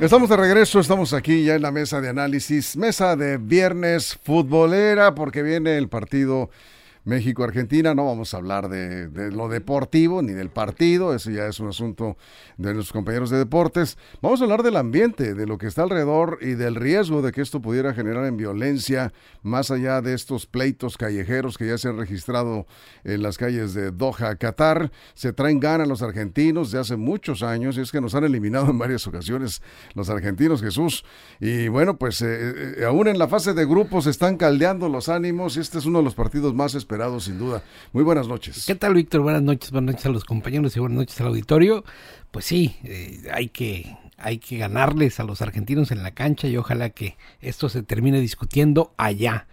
Estamos de regreso, estamos aquí ya en la mesa de análisis, mesa de viernes futbolera, porque viene el partido México-Argentina. No vamos a hablar de, lo deportivo ni del partido, eso ya es un asunto de nuestros compañeros de deportes. Vamos a hablar del ambiente, de lo que está alrededor y del riesgo de que esto pudiera generar en violencia, más allá de estos pleitos callejeros que ya se han registrado en las calles de Doha, Qatar. Se traen ganas los argentinos de hace muchos años y es que nos han eliminado en varias ocasiones los argentinos, Jesús. Y bueno, pues eh, eh, aún en la fase de grupos están caldeando los ánimos y este es uno de los partidos más esperados sin duda. Muy buenas noches. ¿Qué tal, Víctor? Buenas noches, buenas noches a los compañeros y buenas noches al auditorio. Pues sí, eh, hay que hay que ganarles a los argentinos en la cancha y ojalá que esto se termine discutiendo allá,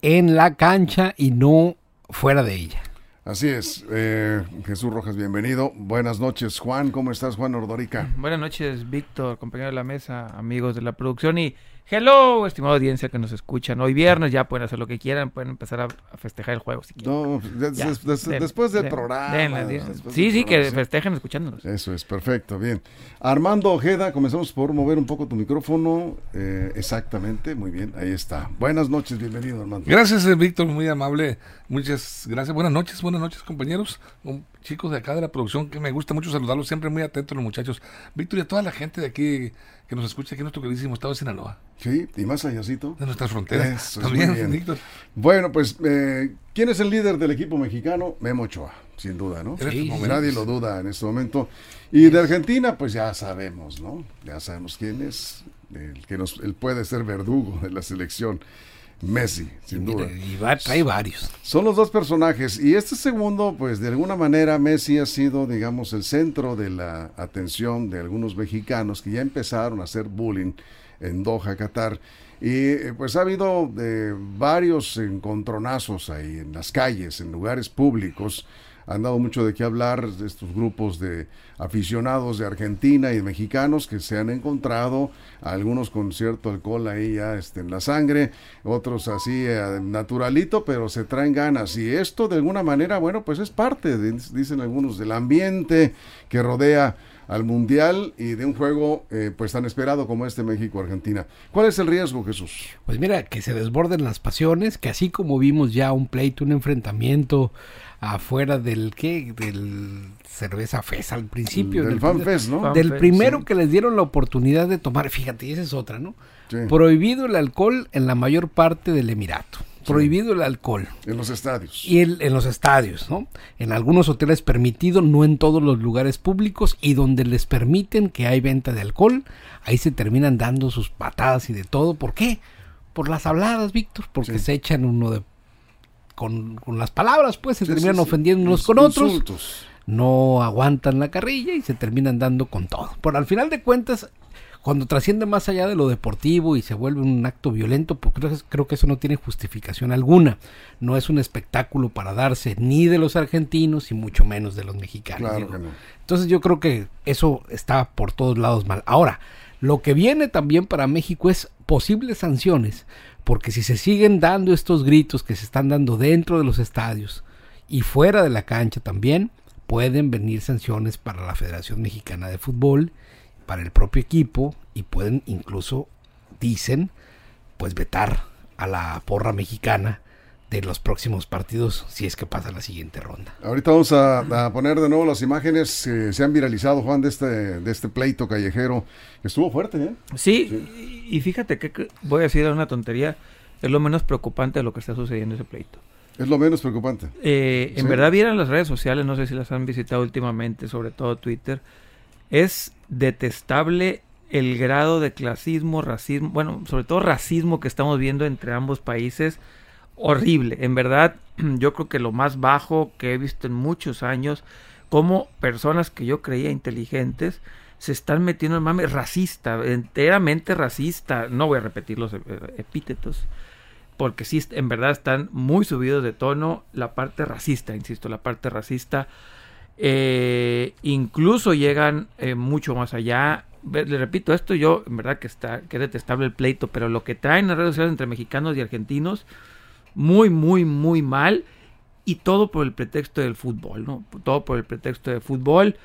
en la cancha y no fuera de ella. Así es, eh, Jesús Rojas, bienvenido. Buenas noches, Juan. ¿Cómo estás, Juan Ordorica? Buenas noches, Víctor, compañero de la mesa, amigos de la producción y Hello, estimada audiencia que nos escuchan. Hoy viernes ya pueden hacer lo que quieran, pueden empezar a, festejar el juego si No, después del programa. sí, sí, que festejen escuchándonos. Eso es, perfecto, bien. Armando Ojeda, comenzamos por mover un poco tu micrófono. Eh, exactamente, muy bien, ahí está. Buenas noches, bienvenido, Armando. Gracias, eh, Víctor, muy amable. Muchas gracias. Buenas noches, buenas noches, compañeros chicos de acá de la producción, que me gusta mucho saludarlos, siempre muy atentos los muchachos. Víctor y a toda la gente de aquí que nos escucha aquí en nuestro queridísimo estado de Sinaloa. Sí, y más allácito. De nuestras fronteras. También, Víctor. Bueno, pues, eh, ¿quién es el líder del equipo mexicano? Memo Ochoa, sin duda, ¿no? Sí, Nadie lo duda en este momento. Y de Argentina, pues ya sabemos, ¿no? Ya sabemos quién es, el que nos, él puede ser verdugo de la selección. Messi, sin duda. Y va, trae varios. Son los dos personajes. Y este segundo, pues de alguna manera Messi ha sido, digamos, el centro de la atención de algunos mexicanos que ya empezaron a hacer bullying en Doha, Qatar. Y eh, pues ha habido eh, varios encontronazos ahí en las calles, en lugares públicos han dado mucho de qué hablar estos grupos de aficionados de Argentina y de mexicanos que se han encontrado, algunos con cierto alcohol ahí ya este, en la sangre, otros así eh, naturalito, pero se traen ganas. Y esto de alguna manera, bueno, pues es parte, dicen algunos, del ambiente que rodea al Mundial y de un juego eh, pues tan esperado como este México-Argentina. ¿Cuál es el riesgo, Jesús? Pues mira, que se desborden las pasiones, que así como vimos ya un pleito, un enfrentamiento afuera del qué, del cerveza FES al principio. Del, fan ¿no? Del primero que les dieron la oportunidad de tomar, fíjate, esa es otra, ¿no? Prohibido el alcohol en la mayor parte del Emirato. Prohibido el alcohol. En los estadios. Y en los estadios, ¿no? En algunos hoteles permitido, no en todos los lugares públicos y donde les permiten que hay venta de alcohol, ahí se terminan dando sus patadas y de todo. ¿Por qué? Por las habladas, Víctor, porque se echan uno de con, las palabras, pues se terminan ofendiendo unos con otros. No aguantan la carrilla y se terminan dando con todo. Por al final de cuentas, cuando trasciende más allá de lo deportivo y se vuelve un acto violento, pues creo, creo, que eso no tiene justificación alguna. No es un espectáculo para darse ni de los argentinos y mucho menos de los mexicanos. Entonces yo creo que eso está por todos lados mal. Ahora, lo que viene también para México es posibles sanciones porque si se siguen dando estos gritos que se están dando dentro de los estadios y fuera de la cancha también, pueden venir sanciones para la Federación Mexicana de Fútbol, para el propio equipo y pueden incluso, dicen, pues vetar a la porra mexicana de los próximos partidos si es que pasa la siguiente ronda. Ahorita vamos a, poner de nuevo las imágenes que se han viralizado, Juan, de este, de este pleito callejero. Estuvo fuerte, ¿eh? Sí, y fíjate que voy a decir una tontería, es lo menos preocupante de lo que está sucediendo ese pleito. Es lo menos preocupante. Eh, en verdad, vieran las redes sociales, no sé si las han visitado últimamente, sobre todo Twitter. Es detestable el grado de clasismo, racismo, bueno, sobre todo racismo que estamos viendo entre ambos países horrible. En verdad, yo creo que lo más bajo que he visto en muchos años, como personas que yo creía inteligentes se están metiendo en mame racista, enteramente racista. No voy a repetir los epítetos, porque sí, en verdad están muy subidos de tono la parte racista, insisto, la parte racista. Eh, incluso llegan eh, mucho más allá. Le repito, esto yo, en verdad que está, que detestable el pleito, pero lo que traen las redes sociales entre mexicanos y argentinos, muy, muy, muy mal. Y todo por el pretexto del fútbol, ¿no? Todo por el pretexto del fútbol.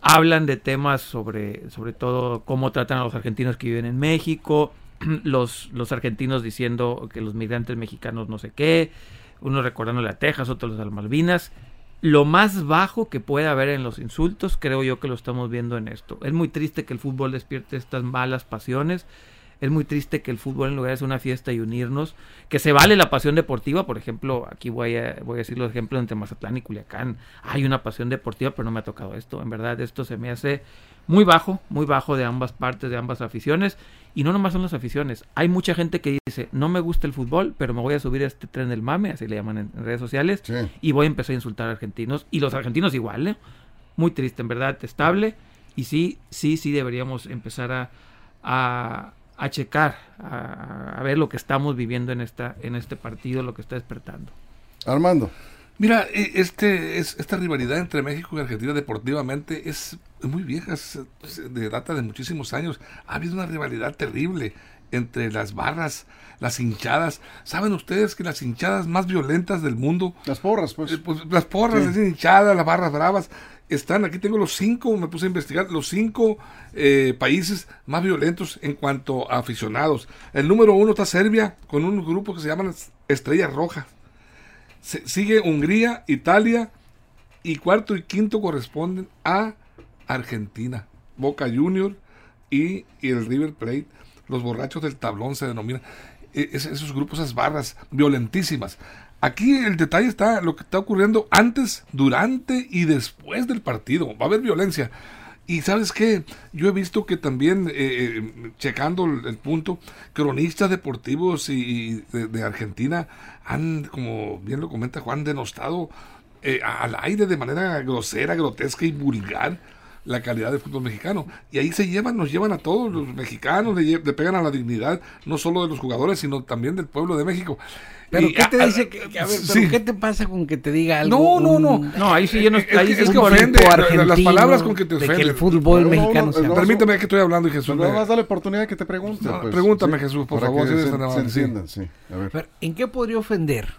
Hablan de temas sobre, sobre todo cómo tratan a los argentinos que viven en México, los, los argentinos diciendo que los migrantes mexicanos no sé qué, unos recordándole a Texas, otros a las Malvinas. Lo más bajo que puede haber en los insultos, creo yo que lo estamos viendo en esto. Es muy triste que el fútbol despierte estas malas pasiones es muy triste que el fútbol en lugar de ser una fiesta y unirnos, que se vale la pasión deportiva, por ejemplo, aquí voy a, voy a decir los ejemplos entre Mazatlán y Culiacán, hay una pasión deportiva, pero no me ha tocado esto, en verdad esto se me hace muy bajo, muy bajo de ambas partes, de ambas aficiones, y no nomás son las aficiones, hay mucha gente que dice, no me gusta el fútbol, pero me voy a subir a este tren del mame, así le llaman en, redes sociales, y voy a empezar a insultar a argentinos, y los argentinos igual, ¿eh? muy triste, en verdad, estable, y sí, sí, sí deberíamos empezar a a checar, a, ver lo que estamos viviendo en, esta, en este partido, lo que está despertando. Armando. Mira, e, este, es, esta rivalidad entre México y Argentina deportivamente es muy vieja, de data de muchísimos años. Ha habido una rivalidad terrible entre las barras, las hinchadas. ¿Saben ustedes que las hinchadas más violentas del mundo? Las porras, pues. Eh, pues las porras, las hinchadas, las barras bravas, están, aquí tengo los cinco, me puse a investigar, los cinco eh, países más violentos en cuanto a aficionados. El número uno está Serbia, con un grupo que se llama Estrella Roja. sigue Hungría, Italia, y cuarto y quinto corresponden a Argentina, Boca Junior y, el River Plate. Los borrachos del tablón se denominan. E, esos grupos, esas barras violentísimas. Aquí el detalle está lo que está ocurriendo antes, durante y después del partido. Va a haber violencia. Y sabes qué, yo he visto que también, eh, eh, checando el, punto, cronistas deportivos y, de, Argentina han, como bien lo comenta Juan, denostado eh, al aire de manera grosera, grotesca y vulgar la calidad del fútbol mexicano. Y ahí se llevan, nos llevan a todos los mexicanos, le, le pegan a la dignidad, no solo de los jugadores, sino también del pueblo de México. Pero ¿qué te dice? Que, ¿qué te pasa con que te diga algo? No, no, no. No, ahí sí yo no. Ahí es, que ofende las palabras con que te ofende. De que el fútbol mexicano no, Permítame que estoy hablando y Jesús. No vas a darle oportunidad que te pregunte. Pues, pregúntame, Jesús, por favor. Que se, enciendan, sí. A ver. ¿En qué podría ofender?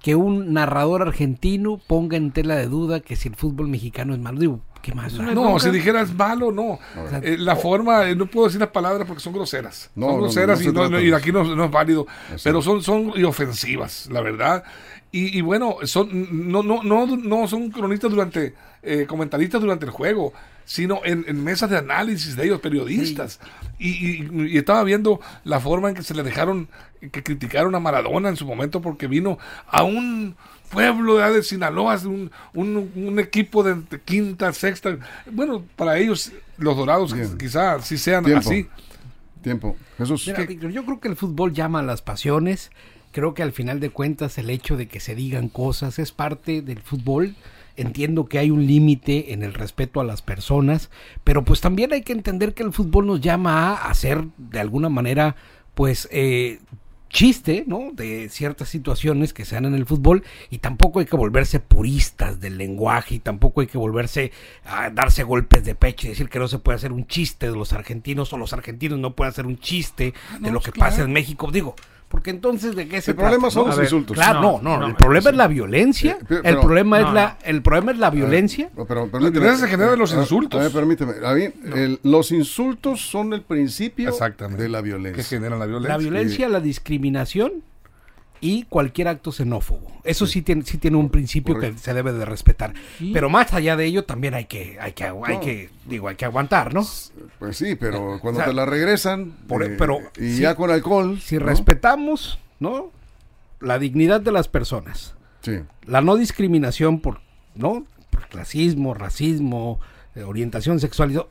que un narrador argentino ponga en tela de duda que si el fútbol mexicano es malo. Digo, ¿qué más? No, si dijeras malo, no. Eh, la forma, eh, no puedo decir las palabras porque son groseras. son groseras y, aquí no, es válido. Pero son, son y ofensivas, la verdad. Y, y, bueno, son, no, no, no, no son cronistas durante, eh, comentaristas durante el juego sino en, mesas de análisis de ellos, periodistas. Y, estaba viendo la forma en que se le dejaron, que criticaron a Maradona en su momento porque vino a un pueblo de, Sinaloa, un, un, equipo de, quinta, sexta. Bueno, para ellos, los dorados quizás sí sean así. Tiempo. Jesús. yo creo que el fútbol llama a las pasiones. Creo que al final de cuentas el hecho de que se digan cosas es parte del fútbol entiendo que hay un límite en el respeto a las personas, pero pues también hay que entender que el fútbol nos llama a hacer de alguna manera pues eh, chiste, ¿no? De ciertas situaciones que se dan en el fútbol y tampoco hay que volverse puristas del lenguaje y tampoco hay que volverse a darse golpes de pecho y decir que no se puede hacer un chiste de los argentinos o los argentinos no pueden hacer un chiste ah, de lo que pasa en México. Digo, porque entonces, ¿de qué se El problema son los insultos. Claro, no, no, el problema es la violencia. Eh, el problema es la el problema es la violencia. pero permíteme, se generan los insultos. permíteme, los insultos son el principio de la violencia. ¿Qué generan la violencia? La violencia, la discriminación y cualquier acto xenófobo. Eso sí, tiene, sí tiene un principio que se debe de respetar. Pero más allá de ello también hay que, hay que, hay que, digo, hay que aguantar, ¿no? Pues sí, pero cuando te la regresan, por, eh, pero y ya con alcohol. Si respetamos, ¿no? La dignidad de las personas. Sí. La no discriminación por, ¿no? Por clasismo, racismo, eh, orientación sexual.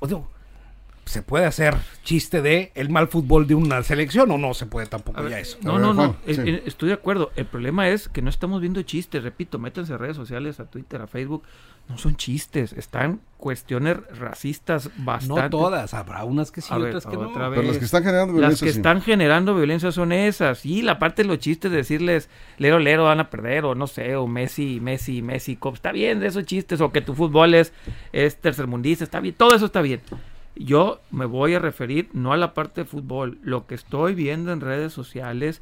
Se puede hacer chiste de el mal fútbol de una selección o no se puede tampoco ver, ya eso. No, ver, no, no. Juan, eh, sí. eh, Estoy de acuerdo. El problema es que no estamos viendo chistes. Repito, métanse a redes sociales, a Twitter, a Facebook. No son chistes. Están cuestiones racistas bastante. No todas, habrá unas que sí, A ver, otras que no. otra Pero las que están generando Las violencia. que sí. están generando violencia son esas. Y la parte de los chistes, decirles, lero, lero, van a perder, o no sé, o Messi, Messi, Messi, Cop. Está bien de esos chistes, o que tu fútbol es, es tercermundista, está bien, todo eso está bien. Yo me voy a referir no a la parte de fútbol, lo que estoy viendo en redes sociales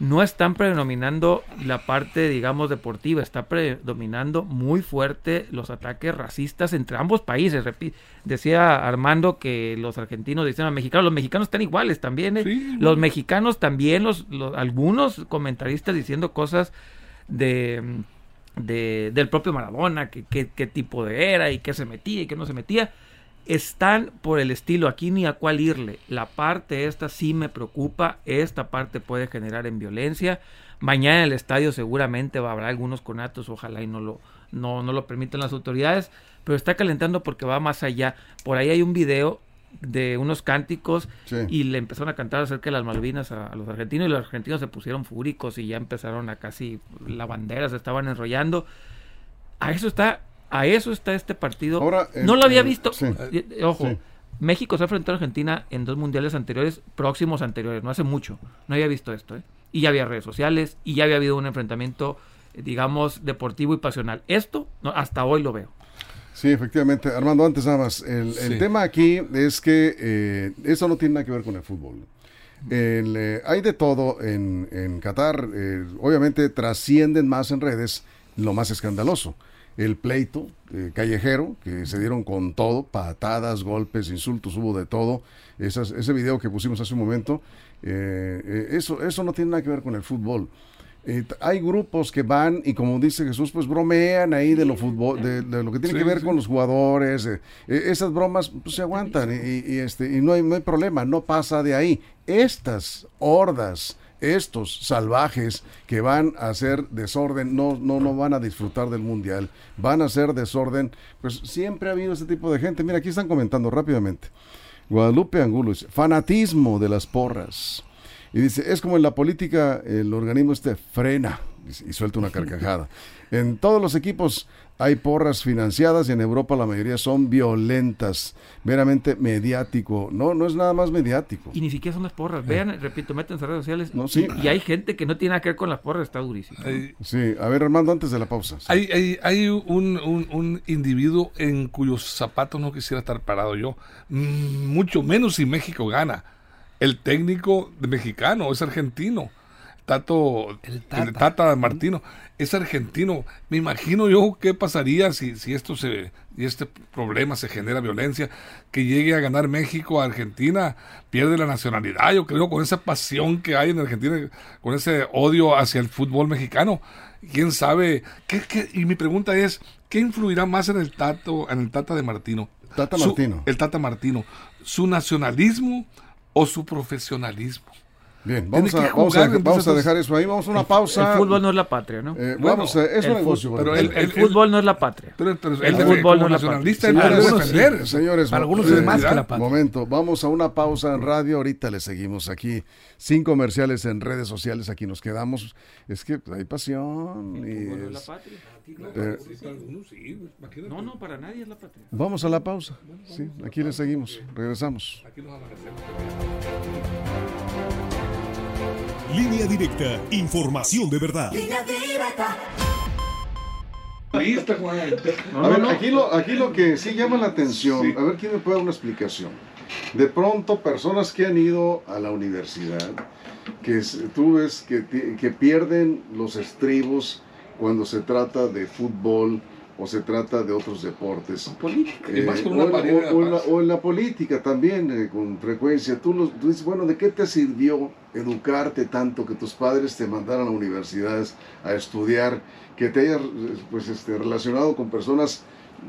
no están predominando la parte, digamos, deportiva, está predominando muy fuerte los ataques racistas entre ambos países. Repi- decía Armando que los argentinos dicen a los mexicanos, los mexicanos están iguales también, ¿eh? Sí, los mexicanos también, los, los- algunos comentaristas diciendo cosas de, de- del propio Maradona, que- qué tipo de era y qué se metía y qué no se metía están por el estilo, aquí ni a cuál irle. La parte esta sí me preocupa, esta parte puede generar en violencia. Mañana en el estadio seguramente va, habrá algunos conatos, ojalá y no lo, no, no lo permitan las autoridades, pero está calentando porque va más allá. Por ahí hay un video de unos cánticos Sí. y le empezaron a cantar acerca de las Malvinas a, a los argentinos y los argentinos se pusieron fúricos y ya empezaron a casi la bandera se estaban enrollando. A eso está, a eso está este partido. Ahora, el- no lo había el- visto. sí. Eh, eh, Ojo, Sí. México se ha enfrentado a Argentina en dos mundiales anteriores, próximos anteriores, no hace mucho. No había visto esto, ¿eh? Y ya había redes sociales, y ya había habido un enfrentamiento, eh, digamos, deportivo y pasional. Esto, no, hasta hoy lo veo. Sí, efectivamente. Armando, antes nada más. El, tema aquí es que eh, eso no tiene nada que ver con el fútbol. El, eh, hay de todo en, en Qatar. eh, obviamente trascienden más en redes lo más escandaloso. El pleito eh, callejero, que se dieron con todo, patadas, golpes, insultos, hubo de todo. Esas- ese video que pusimos hace un momento, eh, eh, eso, eso no tiene nada que ver con el fútbol. Eh, hay grupos que van y como dice Jesús, pues bromean ahí de lo fútbol, de, de lo que tiene Sí, que ver sí. con los jugadores. eh, esas bromas pues, se aguantan y, y- y, este y no hay, no hay problema, no pasa de ahí. Estas hordas, estos salvajes que van a hacer desorden, no, no, no van a disfrutar del mundial, van a hacer desorden. Pues siempre ha habido este tipo de gente. Mira, aquí están comentando rápidamente. Guadalupe Angulo dice, fanatismo de las porras. Y dice, es como en la política, el organismo este frena y suelta una carcajada. En todos los equipos hay porras financiadas y en Europa la mayoría son violentas, meramente mediático. No, no es nada más mediático. Y ni siquiera son las porras. Vean, repito, métanse a redes sociales. No, sí. y, y hay gente que no tiene nada que ver con las porras, está durísimo. Hay, Sí, a ver Armando, antes de la pausa. Sí. hay, hay- hay un, un- un individuo en cuyos zapatos no quisiera estar parado yo, Mm, mucho menos si México gana. El técnico de mexicano es argentino. Tato, El el Tata. Martino es argentino. Me imagino yo qué pasaría si, si esto se y este problema se genera violencia, que llegue a ganar México a Argentina, pierde la nacionalidad, yo creo, con esa pasión que hay en Argentina, con ese odio hacia el fútbol mexicano. ¿Quién sabe? ¿Qué, qué? Y mi pregunta es, ¿qué influirá más en el Tato, en el Tata de Martino? Tata Su- Martino. el Tata Martino. ¿Su nacionalismo o su profesionalismo? Bien, vamos, a, vamos, a, vamos a dejar eso ahí. Vamos a una pausa. El fútbol no es la patria, ¿no? Eh, Bueno, vamos a, es el un negocio. pero el, él- el fútbol no es la patria. Pero, pero El debe- fútbol no es la patria. Señores, defender. Señores, Para algunos eh, es más que la patria. Momento, vamos a una pausa en radio, ahorita le seguimos aquí, sin comerciales en redes sociales, aquí nos quedamos, es que pues, hay pasión y es- eh, No, no, para nadie es la patria. vamos a la pausa, sí, aquí le seguimos, regresamos. Línea directa, información de verdad. Lista, Juan. a ver, Aquí, lo, aquí lo que sí llama la atención, a ver quién me puede dar una explicación. De pronto, personas que han ido a la universidad, que tú ves que pierden los estribos cuando se trata de fútbol o se trata de otros deportes. Y más con Eh, una o, en la, o en la política también, eh, con frecuencia. Tú, los- tú dices, bueno, ¿de qué te sirvió educarte tanto que tus padres te mandaran a universidades a estudiar, que te hayas eh, pues, este, relacionado con personas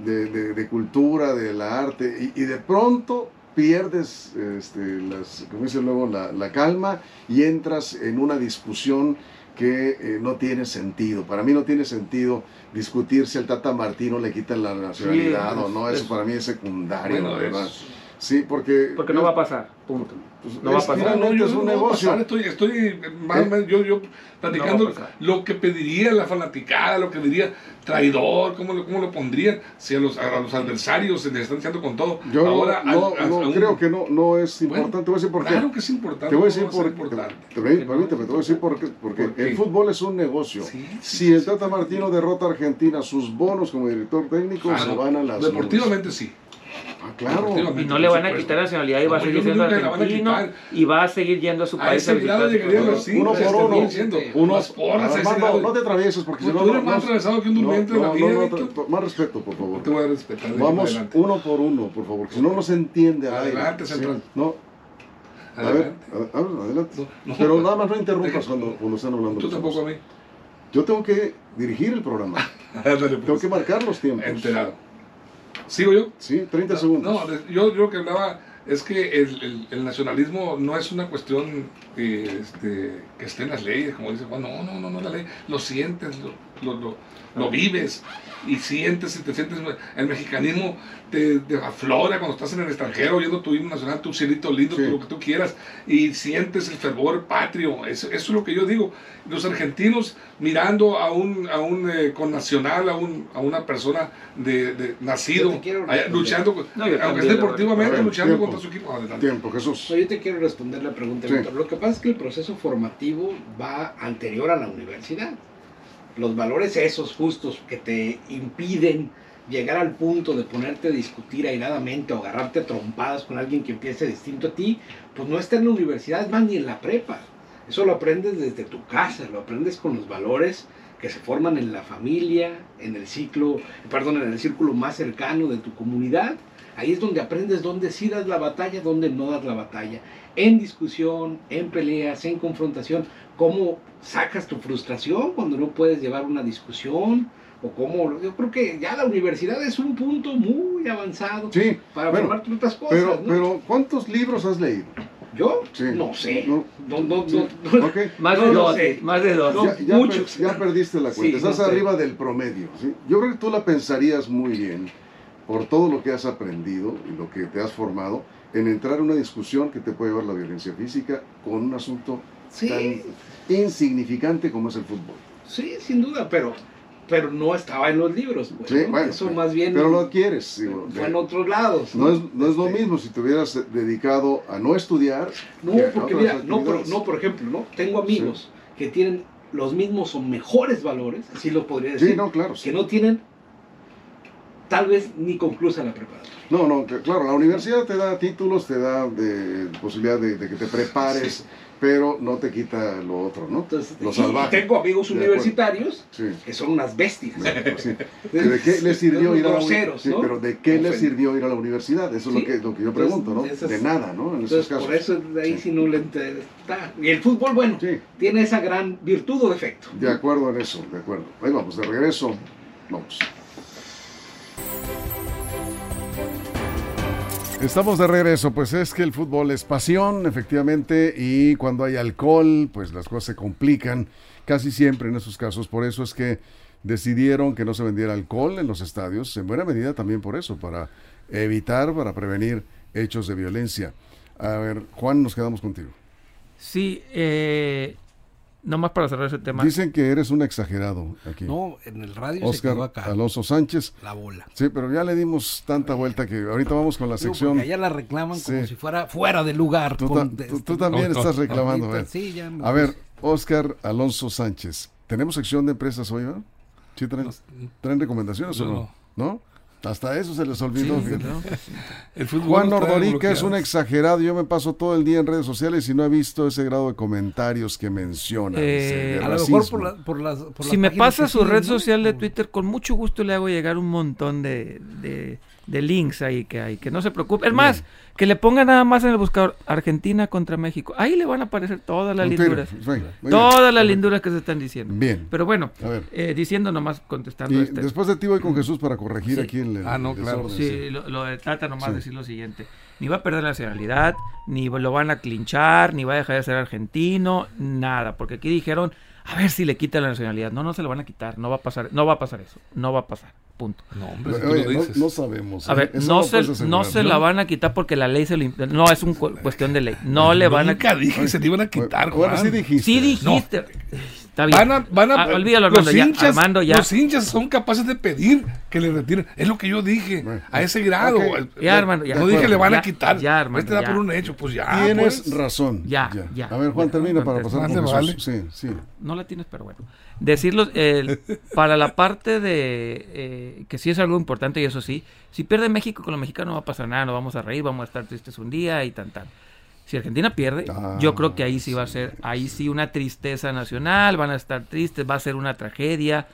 de, de- de cultura, de la arte, y, y de pronto pierdes este, las, como dice luego, la, la calma y entras en una discusión que eh, no tiene sentido. Para mí no tiene sentido discutir si al Tata Martino le quitan la nacionalidad Sí, o no. Eso es- para mí es secundario, Bueno, la verdad. es- Sí, porque... Porque no va a pasar, punto. Pues, no va a pasar. finalmente yo es un no va a negocio. pasar, estoy, estoy más menos, yo, yo platicando No lo que pediría la fanaticada, lo que diría traidor, cómo lo, cómo lo pondrían, si a los, a los adversarios se les están echando con todo. Yo Ahora, no, al- al- no un- creo que no, no es Bueno, importante. te voy a decir por qué. Claro que es importante. Te voy a decir ¿cómo va por importante? te- te- Permíteme, te voy a decir por qué. Porque ¿Por qué? el fútbol es un negocio. Sí, sí, si el Tata Martino derrota a Argentina, sus bonos como director técnico se no. van a las Deportivamente sí. Ah, claro. Y no le por van a quitar la nacionalidad y va a seguir siendo argentino y va a seguir yendo a su A país visitar uno simples, por uno. Uno, grado. no te atravieses porque si Pues no, tú eres más atravesado que un durmiente la vida, más respeto, por favor. Te voy a respetar. de ahí Vamos uno por uno, por favor, si no, no se entiende. Adelante. Central. No, a ver, Adelante. a- a- adelante. No, no, Pero pues, nada más no interrumpas cuando, cuando están hablando. Tú tampoco a mí. Yo tengo que dirigir el programa. Tengo pues. que marcar los tiempos. Enterado. ¿Sigo yo? Sí, 30 segundos. No, yo, yo lo que hablaba es que el, el- el nacionalismo no es una cuestión eh, este, que esté en las leyes, como dice Juan. No, no, no, no es la ley. Lo sientes, lo, lo, lo- lo vives y sientes y te sientes. El mexicanismo te, te aflora cuando estás en el extranjero viendo tu himno nacional, tu cielito lindo, Sí. tu- lo que tú quieras y sientes el fervor patrio. Eso, eso es lo que yo digo. Los argentinos mirando a un, a un eh, connacional, a, un, a una persona de, de- nacido, quiero allá, luchando, No, aunque también, esté deportivamente, ver, luchando tiempo. contra su equipo. Adelante. Tiempo, Jesús. No, yo te quiero responder la pregunta, Sí. Víctor. Lo que pasa es que el proceso formativo va anterior a la universidad. Los valores esos justos que te impiden llegar al punto de ponerte a discutir airadamente o agarrarte trompadas con alguien que empiece distinto a ti, pues no está en la universidad, más ni en la prepa. Eso lo aprendes desde tu casa, lo aprendes con los valores que se forman en la familia, en el ciclo, perdón, en el círculo más cercano de tu comunidad. Ahí es donde aprendes dónde sí das la batalla, dónde no das la batalla. En discusión, en peleas, en confrontación, cómo sacas tu frustración cuando no puedes llevar una discusión o cómo yo creo que ya la universidad es un punto muy avanzado Sí, para bueno, formarte otras cosas. pero, ¿no? pero ¿cuántos libros has leído? yo Sí. no sé. No. No, no, Sí. no, no. Ok. Más No de dos, sé. más de dos. No, ya, ya muchos. per- ya perdiste la cuenta, Sí, estás no sé. arriba del promedio. ¿sí? Yo creo que tú la pensarías muy bien por todo lo que has aprendido y lo que te has formado en entrar en una discusión que te puede llevar la violencia física con un asunto Sí. tan insignificante como es el fútbol. Sí, sin duda, pero, pero no estaba en los libros. pues, Sí, ¿no? bueno, Eso más bien Pero lo adquieres. digo, fue de- en otros lados. no, es, no es lo Este, mismo si te hubieras dedicado a no estudiar. No, porque mira, no por, no, por ejemplo, ¿no? Tengo amigos que tienen los mismos o mejores valores, así lo podría decir, Sí, no, claro. que no tienen tal vez ni conclusa la preparatoria. No, no, claro, la universidad te da títulos, te da de, posibilidad de, de que te prepares, pero no te quita lo otro, ¿no? Entonces, lo salvaje. tengo amigos universitarios Sí. que son unas bestias. Sí. ¿De qué le sirvió ir a la universidad? Sí, ¿no? pero ¿de qué le Ofenden. sirvió ir a la universidad? Eso es Sí. lo que, lo que yo pregunto, ¿no? esas- De nada, ¿no? En esos Entonces, casos. por eso de ahí Sí. sí no le interesa. Y el fútbol, bueno, Sí, tiene esa gran virtud o defecto. de acuerdo en eso, de acuerdo. Ahí vamos, de regreso. Vamos. Estamos de regreso, pues es que el fútbol es pasión, efectivamente, y cuando hay alcohol, pues las cosas se complican casi siempre en esos casos. Por eso es que decidieron que no se vendiera alcohol en los estadios, en buena medida también por eso, para evitar, para prevenir hechos de violencia. A ver, Juan, nos quedamos contigo. Sí, eh, nomás para cerrar ese tema. Dicen que eres un exagerado aquí. No, en el radio se quedó Oscar acá. Alonso Sánchez. La bola. Sí, pero ya le dimos tanta vuelta que ahorita vamos con la sección. porque allá la reclaman como Sí. si fuera fuera de lugar. Tú, con- ta- de- tú- este, tú también no, estás no, reclamando. a ver. Sí, ya me- A ver, Oscar Alonso Sánchez. ¿Tenemos sección de empresas hoy, verdad? ¿Sí traen, traen recomendaciones o No, no? Hasta eso se les olvidó. Sí. ¿no? El fútbol Juan Ordorica es un exagerado. Yo me paso todo el día en redes sociales y no he visto ese grado de comentarios que menciona. Eh, A lo mejor por, la- por las. por Si las me pasa su red ¿no? social de Twitter, con mucho gusto le hago llegar un montón de, de, de links ahí que hay, que no se preocupe. Es más, que le ponga nada más en el buscador Argentina contra México. Ahí le van a aparecer todas las linduras. Todas las linduras que se están diciendo. Bien. Pero bueno, A ver. eh, diciendo nomás, contestando Y este. después de ti voy con Jesús para corregir Sí. aquí el, el Ah, no, claro. desorden, Sí, lo, lo de Tata nomás Sí. decir lo siguiente. Ni va a perder la nacionalidad, ni lo van a clinchar, ni va a dejar de ser argentino, nada. Porque aquí dijeron, a ver si le quitan la nacionalidad. No, no se lo van a quitar, no va a pasar, no va a pasar eso, no va a pasar. Punto. No, hombre, si tú Oye, lo no, dices. no sabemos. A ¿eh? ver, no, lo se, no se la van a quitar porque la ley se lo No, es una cuestión de ley. No le van a Nunca dije que se le iban a quitar, Juan. sí dijiste. Sí dijiste. Está bien. Van a, van a, Ah, olvídalo, los Armando, ya. hinchas, Armando, ya. Los hinchas son capaces de pedir que le retiren. Es lo que yo dije. Bueno, a ese grado. Ya, Armando, ya. No dije que le van Ya, a quitar. ya, Armando, Este da ya. por un hecho. Pues ya. Tienes pues. razón. Ya, ya. A ver, Juan, termina para pasar con le Jesús. Sí, sí. No la tienes, pero bueno. Decirlo, el- para la parte de eh, que sí es algo importante y eso sí, si pierde México con los mexicanos no va a pasar nada, no vamos a reír, vamos a estar tristes un día y tan tan. Si Argentina pierde, Ah, yo creo que ahí sí va a ser, ahí sí una tristeza nacional, van a estar tristes, va a ser una tragedia,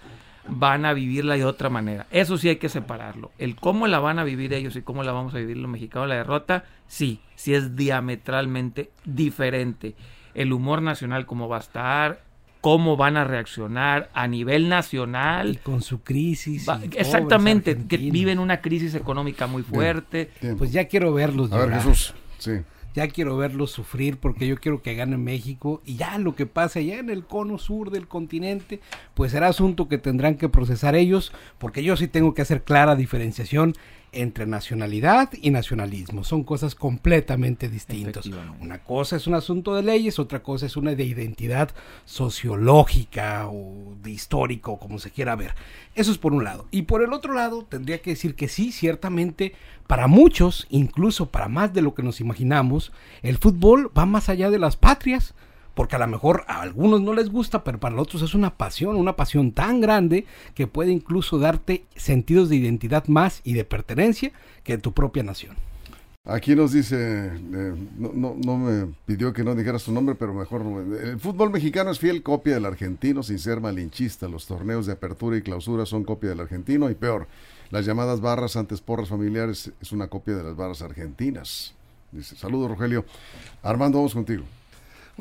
van a vivirla de otra manera. Eso sí hay que separarlo. El cómo la van a vivir ellos y cómo la vamos a vivir los mexicanos, la derrota, sí, sí es diametralmente diferente. El humor nacional, cómo va a estar, cómo van a reaccionar a nivel Y nacional. con su crisis. Va- y exactamente, que viven una crisis económica muy fuerte. Bien. Pues ya quiero verlos a ver. Jesús. Sí. Ya quiero verlos sufrir porque yo quiero que gane México y ya lo que pasa allá en el cono sur del continente, pues será asunto que tendrán que procesar ellos, porque yo sí tengo que hacer clara diferenciación entre nacionalidad y nacionalismo. Son cosas completamente distintas. Una cosa es un asunto de leyes, otra cosa es una de identidad sociológica o de histórico, como se quiera ver. Eso es por un lado. Y por el otro lado, tendría que decir que sí, ciertamente, para muchos, incluso para más de lo que nos imaginamos, el fútbol va más allá de las patrias. Porque a lo mejor a algunos no les gusta, pero para otros es una pasión, una pasión tan grande que puede incluso darte sentidos de identidad más y de pertenencia que tu propia nación. Aquí nos dice, eh, no, me pidió que no dijera su nombre, pero mejor no. El fútbol mexicano es fiel copia del argentino sin ser malinchista. Los torneos de apertura y clausura son copia del argentino y peor, las llamadas barras antes porras familiares es una copia de las barras argentinas. Dice, saludos Rogelio. Armando, vamos contigo.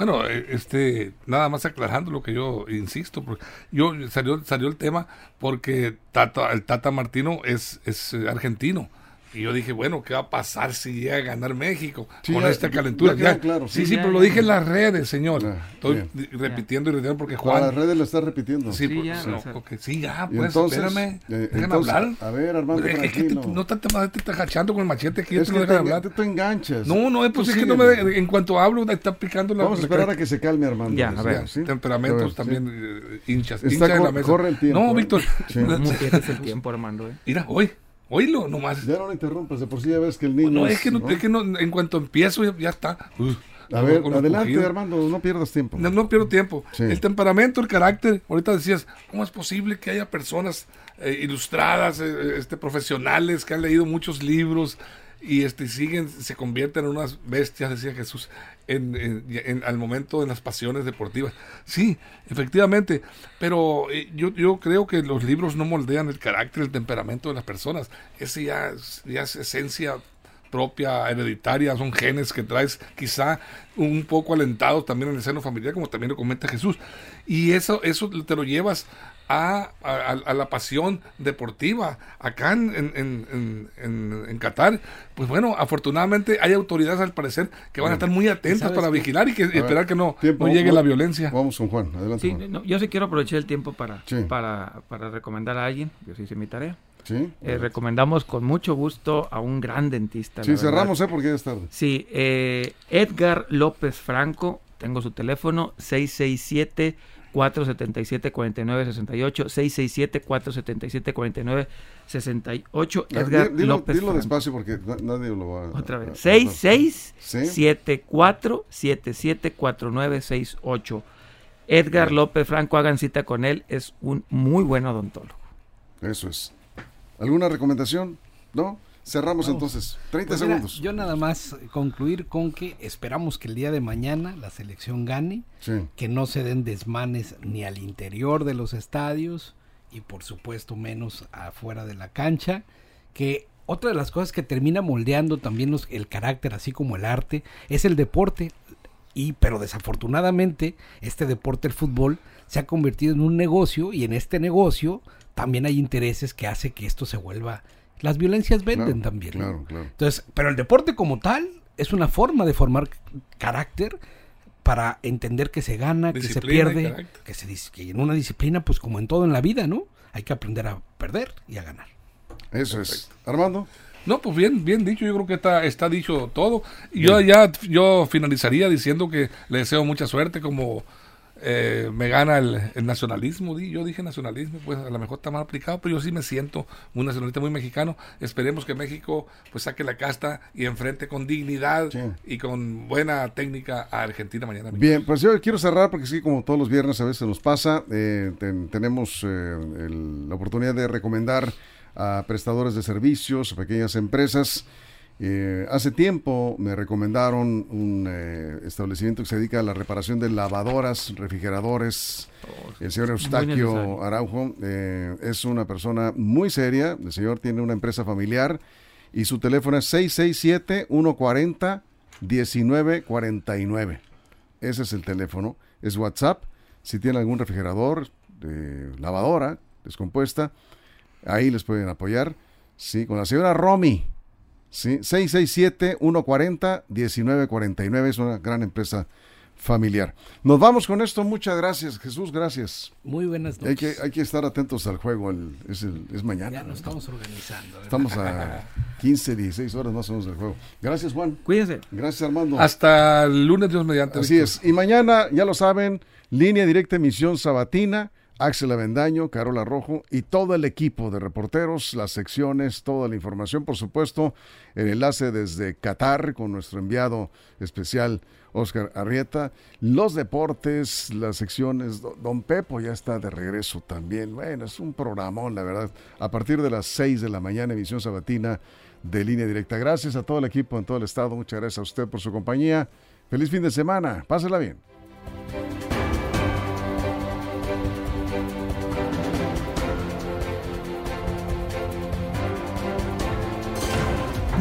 Bueno, eh, este, nada más aclarando lo que yo insisto, yo salió, salió el tema porque Tata, el Tata Martino es, es eh, argentino. Y yo dije, bueno, ¿qué va a pasar si llega a ganar México Sí, con ya- esta ya calentura? quedó claro, sí, sí. sí, Ya, pero lo ya. dije en las redes, señor. Estoy bien. repitiendo y repitiendo porque Juan, las redes lo está repitiendo. Sí, Sí, por- ya, no, sí, ya, pues, entonces, espérame, eh, déjame entonces, hablar. a ver, Armando, Es que te- no te, te, te estás agachando con el machete aquí, es te que lo te, dejan hablar. te- te enganchas. No, no, es Tú pues es que no me, en cuanto hablo, me está picando la... Vamos a esperar a que se calme Armando. Ya, a ver, temperamentos también eh, hinchas, Está hinchas de cor- la mesa. corre el tiempo, No, ¿eh? Víctor. ¿Cómo pierdes el tiempo, Armando? eh? mira, hoy, oílo nomás. Ya no lo interrumpas, de por sí ya ves que el niño. No, es que, no, es que no, en cuanto empiezo ya, ya está. Uf, A ver, adelante cogidos. Armando, no pierdas tiempo. No, no pierdo tiempo. Sí. El temperamento, el carácter. Ahorita decías, ¿cómo es posible que haya personas eh, ilustradas, eh, este, profesionales, que han leído muchos libros y este, siguen, se convierten en unas bestias, decía Jesús, en, en- en- al momento de las pasiones deportivas? Sí, efectivamente. Pero eh, yo, yo creo que los libros no moldean el carácter, el temperamento de las personas. Ese ya, ya es esencia propia, hereditaria, son genes que traes quizá un poco alentados también en el seno familiar, como también lo comenta Jesús. Y eso, eso te lo llevas a, a- a la pasión deportiva. Acá en, en, en, en- en Qatar, pues bueno, afortunadamente hay autoridades al parecer que van a estar muy atentas ¿sabes para qué? vigilar y que ver, esperar que no, tiempo, no llegue la violencia. Vamos con Juan, adelante Sí, Juan. no, yo sí quiero aprovechar el tiempo para, Sí. para, para recomendar a alguien. Yo sí hice mi tarea. Sí, Eh, recomendamos con mucho gusto a un gran dentista. sí cerramos, ¿eh? Porque ya es tarde. Sí, eh, Edgar López Franco, tengo su teléfono 667 477 4968 667 477 4968 Ah, Edgar dilo, López dilo despacio porque na- nadie lo va a... Otra vez. a- 6674 77 4968 Edgar López Franco, hagan cita con él, es un muy buen odontólogo. Eso es. ¿Alguna recomendación? ¿No? Cerramos entonces. 30 Pues mira, segundos. yo nada más concluir con que esperamos que el día de mañana la selección gane, Sí. que no se den desmanes ni al interior de los estadios y por supuesto menos afuera de la cancha, que otra de las cosas que termina moldeando también los- el carácter así como el arte es el deporte y pero desafortunadamente este deporte el fútbol se ha convertido en un negocio y en este negocio también hay intereses que hace que esto se vuelva las violencias venden Claro, también ¿no? Claro, claro. Entonces, pero el deporte como tal es una forma de formar carácter para entender que se gana, que se pierde, que se dis- que en una disciplina, pues como en todo en la vida, ¿no? hay que aprender a perder y a ganar. Eso es. Armando. No, pues bien, bien dicho, yo creo que está, está dicho todo. Y yo ya yo finalizaría diciendo que le deseo mucha suerte como eh, me gana el, el nacionalismo, di- yo dije nacionalismo, pues a lo mejor está mal aplicado, pero yo sí me siento un nacionalista muy mexicano. Esperemos que México pues saque la casta y enfrente con dignidad Sí. y con buena técnica a Argentina mañana. Bien, pues yo quiero cerrar porque sí, como todos los viernes a veces nos pasa, eh, ten- tenemos eh, el- la oportunidad de recomendar a prestadores de servicios, a pequeñas empresas. Eh, hace tiempo me recomendaron un eh, establecimiento que se dedica a la reparación de lavadoras, refrigeradores. El señor Eustaquio. Araujo eh, es una persona muy seria. El señor tiene una empresa familiar y su teléfono es 667-140-1949. Ese es el teléfono. Es WhatsApp. Si tiene algún refrigerador, lavadora descompuesta, ahí les pueden apoyar. Sí, con la señora Romy. Sí, 667-140-1949. Es una gran empresa familiar. Nos vamos con esto. Muchas gracias, Jesús. Gracias. Muy buenas Hay noches. que, hay que estar atentos al juego. el- es, el- es mañana. Ya ¿no? nos estamos organizando. ¿verdad? Estamos a 15, 16 horas más o menos del juego. Gracias, Juan. Cuídense. Gracias, Armando. Hasta el lunes, Dios mediante. Así es. Y mañana, ya lo saben, línea directa emisión sabatina, Axel Avendaño, Carola Rojo y todo el equipo de reporteros, las secciones, toda la información, por supuesto, el enlace desde Qatar con nuestro enviado especial Oscar Arrieta, los deportes, las secciones, Do- Don Pepo ya está de regreso también. Bueno, es un programón, la verdad. A partir de las 6 de la mañana, emisión sabatina de línea directa. Gracias a todo el equipo en todo el estado. Muchas gracias a usted por su compañía. Feliz fin de semana. Pásela bien.